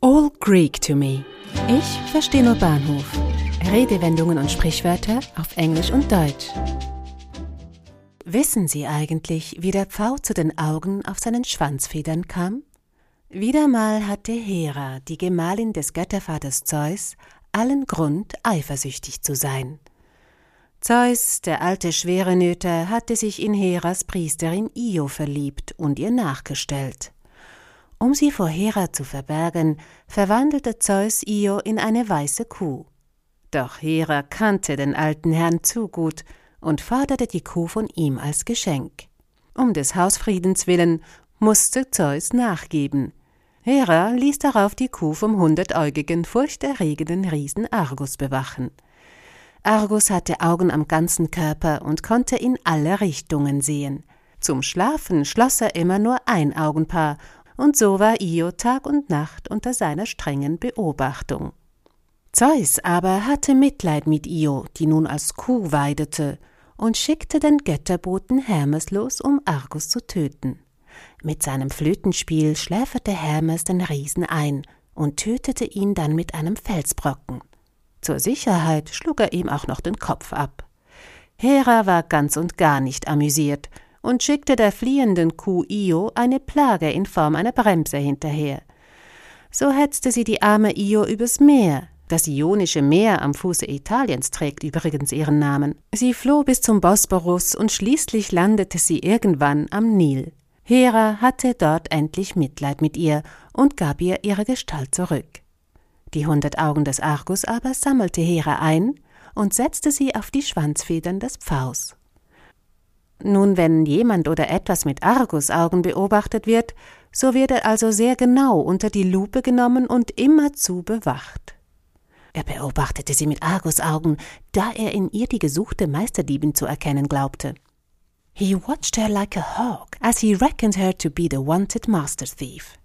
All Greek to me. Ich verstehe nur Bahnhof. Redewendungen und Sprichwörter auf Englisch und Deutsch. Wissen Sie eigentlich, wie der Pfau zu den Augen auf seinen Schwanzfedern kam? Wieder mal hatte Hera, die Gemahlin des Göttervaters Zeus, allen Grund, eifersüchtig zu sein. Zeus, der alte Schwerenöter, hatte sich in Heras Priesterin Io verliebt und ihr nachgestellt. Um sie vor Hera zu verbergen, verwandelte Zeus Io in eine weiße Kuh. Doch Hera kannte den alten Herrn zu gut und forderte die Kuh von ihm als Geschenk. Um des Hausfriedens willen musste Zeus nachgeben. Hera ließ darauf die Kuh vom hundertäugigen, furchterregenden Riesen Argus bewachen. Argus hatte Augen am ganzen Körper und konnte in alle Richtungen sehen. Zum Schlafen schloss er immer nur ein Augenpaar und so war Io Tag und Nacht unter seiner strengen Beobachtung. Zeus aber hatte Mitleid mit Io, die nun als Kuh weidete, und schickte den Götterboten Hermes los, um Argus zu töten. Mit seinem Flötenspiel schläferte Hermes den Riesen ein und tötete ihn dann mit einem Felsbrocken. Zur Sicherheit schlug er ihm auch noch den Kopf ab. Hera war ganz und gar nicht amüsiert und schickte der fliehenden Kuh Io eine Plage in Form einer Bremse hinterher. So hetzte sie die arme Io übers Meer. Das Ionische Meer am Fuße Italiens trägt übrigens ihren Namen. Sie floh bis zum Bosporus und schließlich landete sie irgendwann am Nil. Hera hatte dort endlich Mitleid mit ihr und gab ihr ihre Gestalt zurück. Die hundert Augen des Argus aber sammelte Hera ein und setzte sie auf die Schwanzfedern des Pfaus. Nun, wenn jemand oder etwas mit Argusaugen beobachtet wird, so wird er also sehr genau unter die Lupe genommen und immerzu bewacht. Er beobachtete sie mit Argusaugen, da er in ihr die gesuchte Meisterdiebin zu erkennen glaubte. He watched her like a hawk, as he reckoned her to be the wanted master thief.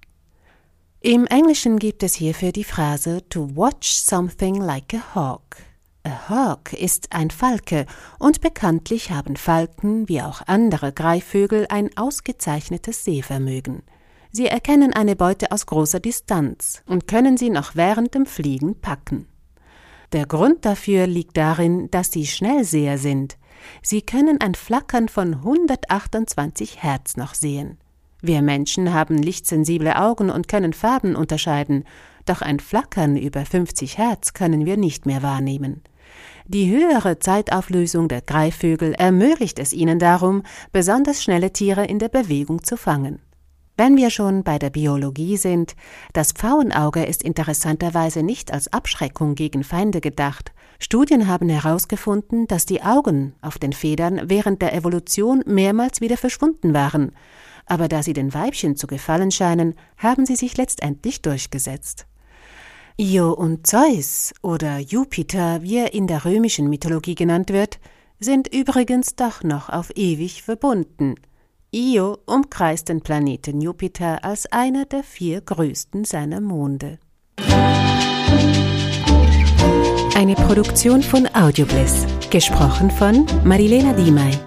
Im Englischen gibt es hierfür die Phrase to watch something like a hawk. A hawk ist ein Falke, und bekanntlich haben Falken wie auch andere Greifvögel ein ausgezeichnetes Sehvermögen. Sie erkennen eine Beute aus großer Distanz und können sie noch während dem Fliegen packen. Der Grund dafür liegt darin, dass sie Schnellseher sind. Sie können ein Flackern von 128 Hertz noch sehen. Wir Menschen haben lichtsensible Augen und können Farben unterscheiden, doch ein Flackern über 50 Hertz können wir nicht mehr wahrnehmen. Die höhere Zeitauflösung der Greifvögel ermöglicht es ihnen darum, besonders schnelle Tiere in der Bewegung zu fangen. Wenn wir schon bei der Biologie sind, das Pfauenauge ist interessanterweise nicht als Abschreckung gegen Feinde gedacht. Studien haben herausgefunden, dass die Augen auf den Federn während der Evolution mehrmals wieder verschwunden waren, aber da sie den Weibchen zu gefallen scheinen, haben sie sich letztendlich durchgesetzt. Io und Zeus oder Jupiter, wie er in der römischen Mythologie genannt wird, sind übrigens doch noch auf ewig verbunden. Io umkreist den Planeten Jupiter als einer der vier größten seiner Monde. Eine Produktion von Audiobliss, gesprochen von Marilena Diemey.